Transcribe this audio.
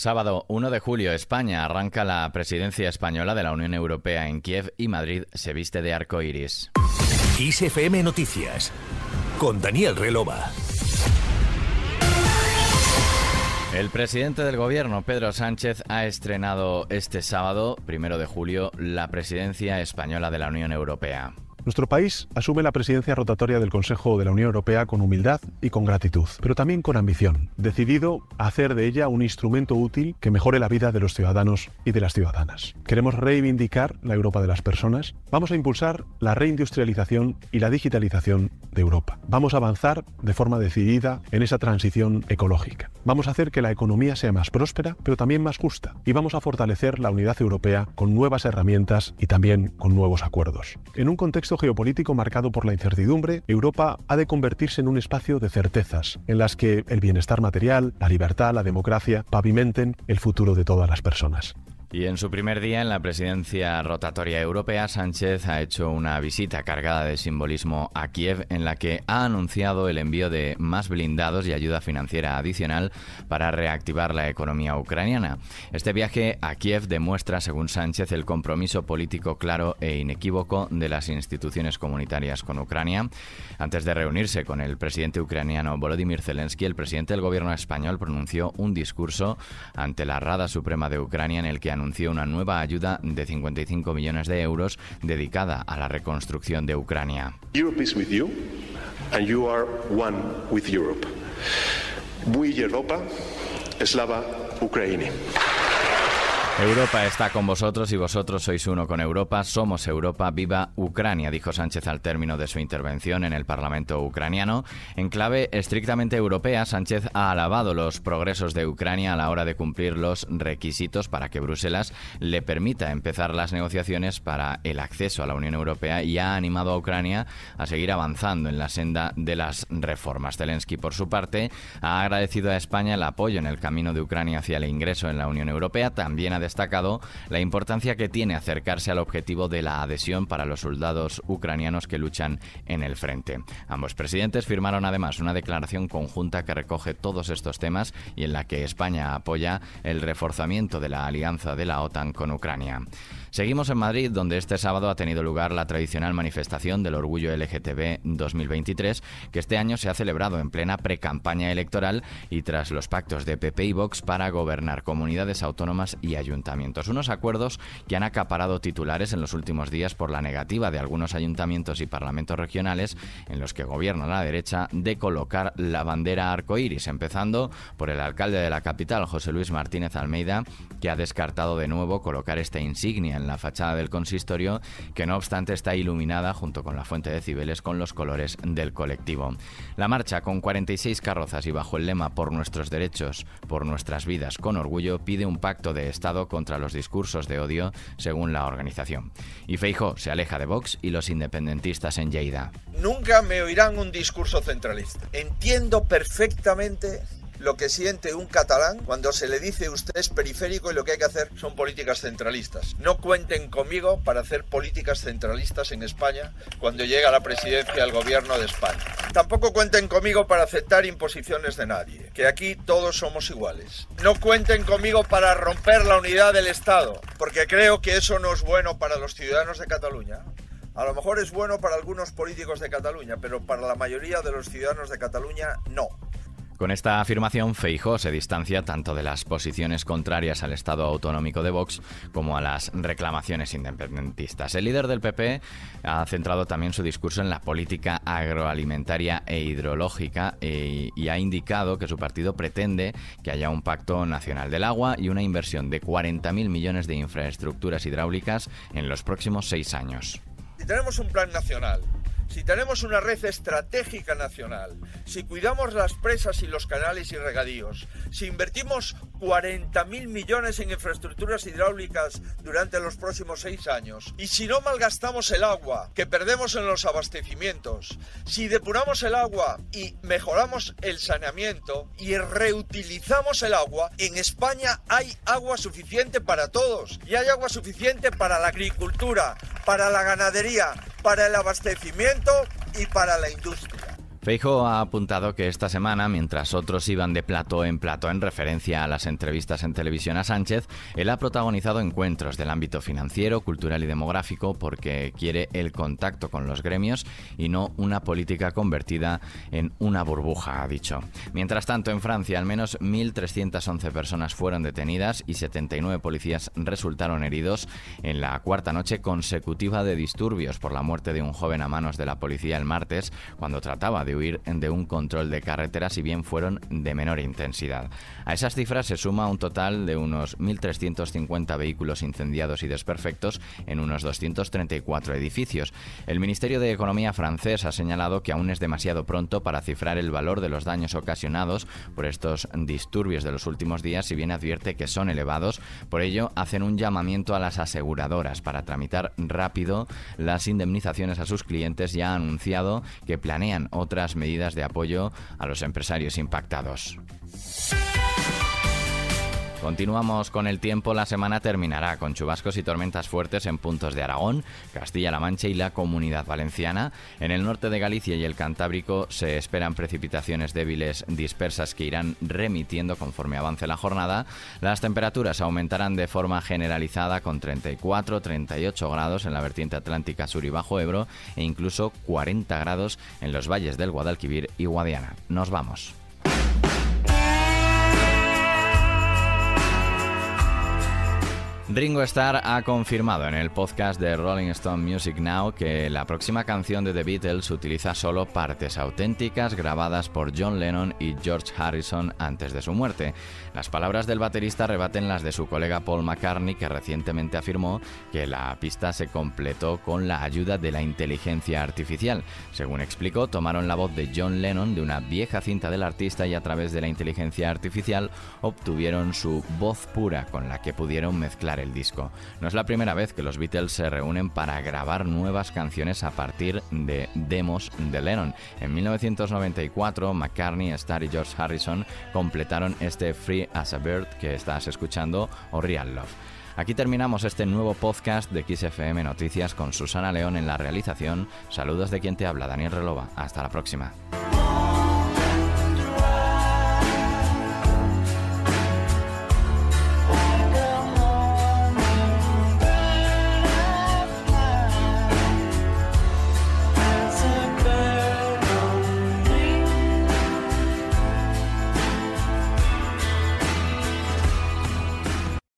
Sábado 1 de julio, España arranca la presidencia española de la Unión Europea en Kiev y Madrid se viste de arco iris. ISFM Noticias con Daniel Relova. El presidente del gobierno, Pedro Sánchez, ha estrenado este sábado, primero de julio, la presidencia española de la Unión Europea. Nuestro país asume la presidencia rotatoria del Consejo de la Unión Europea con humildad y con gratitud, pero también con ambición, decidido a hacer de ella un instrumento útil que mejore la vida de los ciudadanos y de las ciudadanas. Queremos reivindicar la Europa de las personas, vamos a impulsar la reindustrialización y la digitalización de Europa. Vamos a avanzar de forma decidida en esa transición ecológica. Vamos a hacer que la economía sea más próspera, pero también más justa, y vamos a fortalecer la unidad europea con nuevas herramientas y también con nuevos acuerdos. En un contexto geopolítico marcado por la incertidumbre, Europa ha de convertirse en un espacio de certezas, en las que el bienestar material, la libertad, la democracia pavimenten el futuro de todas las personas. Y en su primer día en la presidencia rotatoria europea, Sánchez ha hecho una visita cargada de simbolismo a Kiev en la que ha anunciado el envío de más blindados y ayuda financiera adicional para reactivar la economía ucraniana. Este viaje a Kiev demuestra, según Sánchez, el compromiso político claro e inequívoco de las instituciones comunitarias con Ucrania. Antes de reunirse con el presidente ucraniano Volodymyr Zelensky, el presidente del gobierno español pronunció un discurso ante la Rada Suprema de Ucrania en el que anunció una nueva ayuda de 55 millones de euros dedicada a la reconstrucción de Ucrania. Europe is with you and you are one with Europe. Europa, Slava Ukraini. Europa está con vosotros y vosotros sois uno con Europa. Somos Europa, viva Ucrania, dijo Sánchez al término de su intervención en el Parlamento ucraniano. En clave estrictamente europea, Sánchez ha alabado los progresos de Ucrania a la hora de cumplir los requisitos para que Bruselas le permita empezar las negociaciones para el acceso a la Unión Europea y ha animado a Ucrania a seguir avanzando en la senda de las reformas. Zelensky, por su parte, ha agradecido a España el apoyo en el camino de Ucrania hacia el ingreso en la Unión Europea. También ha destacado la importancia que tiene acercarse al objetivo de la adhesión para los soldados ucranianos que luchan en el frente. Ambos presidentes firmaron además una declaración conjunta que recoge todos estos temas y en la que España apoya el reforzamiento de la alianza de la OTAN con Ucrania. Seguimos en Madrid, donde este sábado ha tenido lugar la tradicional manifestación del Orgullo LGTB 2023, que este año se ha celebrado en plena precampaña electoral y tras los pactos de PP y Vox para gobernar comunidades autónomas y ayuntamientos. Unos acuerdos que han acaparado titulares en los últimos días por la negativa de algunos ayuntamientos y parlamentos regionales en los que gobierna la derecha de colocar la bandera arcoíris, empezando por el alcalde de la capital, José Luis Martínez Almeida, que ha descartado de nuevo colocar esta insignia en la fachada del consistorio, que no obstante está iluminada junto con la fuente de Cibeles con los colores del colectivo. La marcha, con 46 carrozas y bajo el lema Por nuestros derechos, por nuestras vidas, con orgullo, pide un pacto de Estado contra los discursos de odio, según la organización. Y Feijo se aleja de Vox y los independentistas en Lleida. Nunca me oirán un discurso centralista. Entiendo perfectamente lo que siente un catalán cuando se le dice usted es periférico y lo que hay que hacer son políticas centralistas. No cuenten conmigo para hacer políticas centralistas en España cuando llega la presidencia del gobierno de España. Tampoco cuenten conmigo para aceptar imposiciones de nadie, que aquí todos somos iguales. No cuenten conmigo para romper la unidad del Estado, porque creo que eso no es bueno para los ciudadanos de Cataluña. A lo mejor es bueno para algunos políticos de Cataluña, pero para la mayoría de los ciudadanos de Cataluña no. Con esta afirmación, Feijó se distancia tanto de las posiciones contrarias al Estado autonómico de Vox como a las reclamaciones independentistas. El líder del PP ha centrado también su discurso en la política agroalimentaria e hidrológica e, y ha indicado que su partido pretende que haya un pacto nacional del agua y una inversión de 40.000 millones de infraestructuras hidráulicas en los próximos seis años. Si tenemos un plan nacional si tenemos una red estratégica nacional, si cuidamos las presas y los canales y regadíos, si invertimos 40.000 millones en infraestructuras hidráulicas durante los próximos seis años, y si no malgastamos el agua que perdemos en los abastecimientos, si depuramos el agua y mejoramos el saneamiento y reutilizamos el agua, en España hay agua suficiente para todos y hay agua suficiente para la agricultura, para la ganadería, para el abastecimiento y para la industria. Feijo ha apuntado que esta semana, mientras otros iban de plato en plato en referencia a las entrevistas en televisión a Sánchez, él ha protagonizado encuentros del ámbito financiero, cultural y demográfico porque quiere el contacto con los gremios y no una política convertida en una burbuja, ha dicho. Mientras tanto, en Francia, al menos 1.311 personas fueron detenidas y 79 policías resultaron heridos en la cuarta noche consecutiva de disturbios por la muerte de un joven a manos de la policía el martes cuando trataba de huir de un control de carretera, si bien fueron de menor intensidad. A esas cifras se suma un total de unos 1.350 vehículos incendiados y desperfectos en unos 234 edificios. El Ministerio de Economía francés ha señalado que aún es demasiado pronto para cifrar el valor de los daños ocasionados por estos disturbios de los últimos días, si bien advierte que son elevados. Por ello, hacen un llamamiento a las aseguradoras para tramitar rápido las indemnizaciones a sus clientes y ha anunciado que planean medidas de apoyo a los empresarios impactados. Continuamos con el tiempo. La semana terminará con chubascos y tormentas fuertes en puntos de Aragón, Castilla-La Mancha y la Comunidad Valenciana. En el norte de Galicia y el Cantábrico se esperan precipitaciones débiles dispersas que irán remitiendo conforme avance la jornada. Las temperaturas aumentarán de forma generalizada con 34-38 grados en la vertiente atlántica sur y bajo Ebro e incluso 40 grados en los valles del Guadalquivir y Guadiana. Nos vamos. Ringo Starr ha confirmado en el podcast de Rolling Stone Music Now que la próxima canción de The Beatles utiliza solo partes auténticas grabadas por John Lennon y George Harrison antes de su muerte. Las palabras del baterista rebaten las de su colega Paul McCartney, que recientemente afirmó que la pista se completó con la ayuda de la inteligencia artificial. Según explicó, tomaron la voz de John Lennon de una vieja cinta del artista y a través de la inteligencia artificial obtuvieron su voz pura con la que pudieron mezclar el disco. No es la primera vez que los Beatles se reúnen para grabar nuevas canciones a partir de demos de Lennon. En 1994, McCartney, Starr y George Harrison completaron este Free as a Bird que estás escuchando o Real Love. Aquí terminamos este nuevo podcast de XFM Noticias con Susana León en la realización. Saludos de quien te habla, Daniel Relova. Hasta la próxima.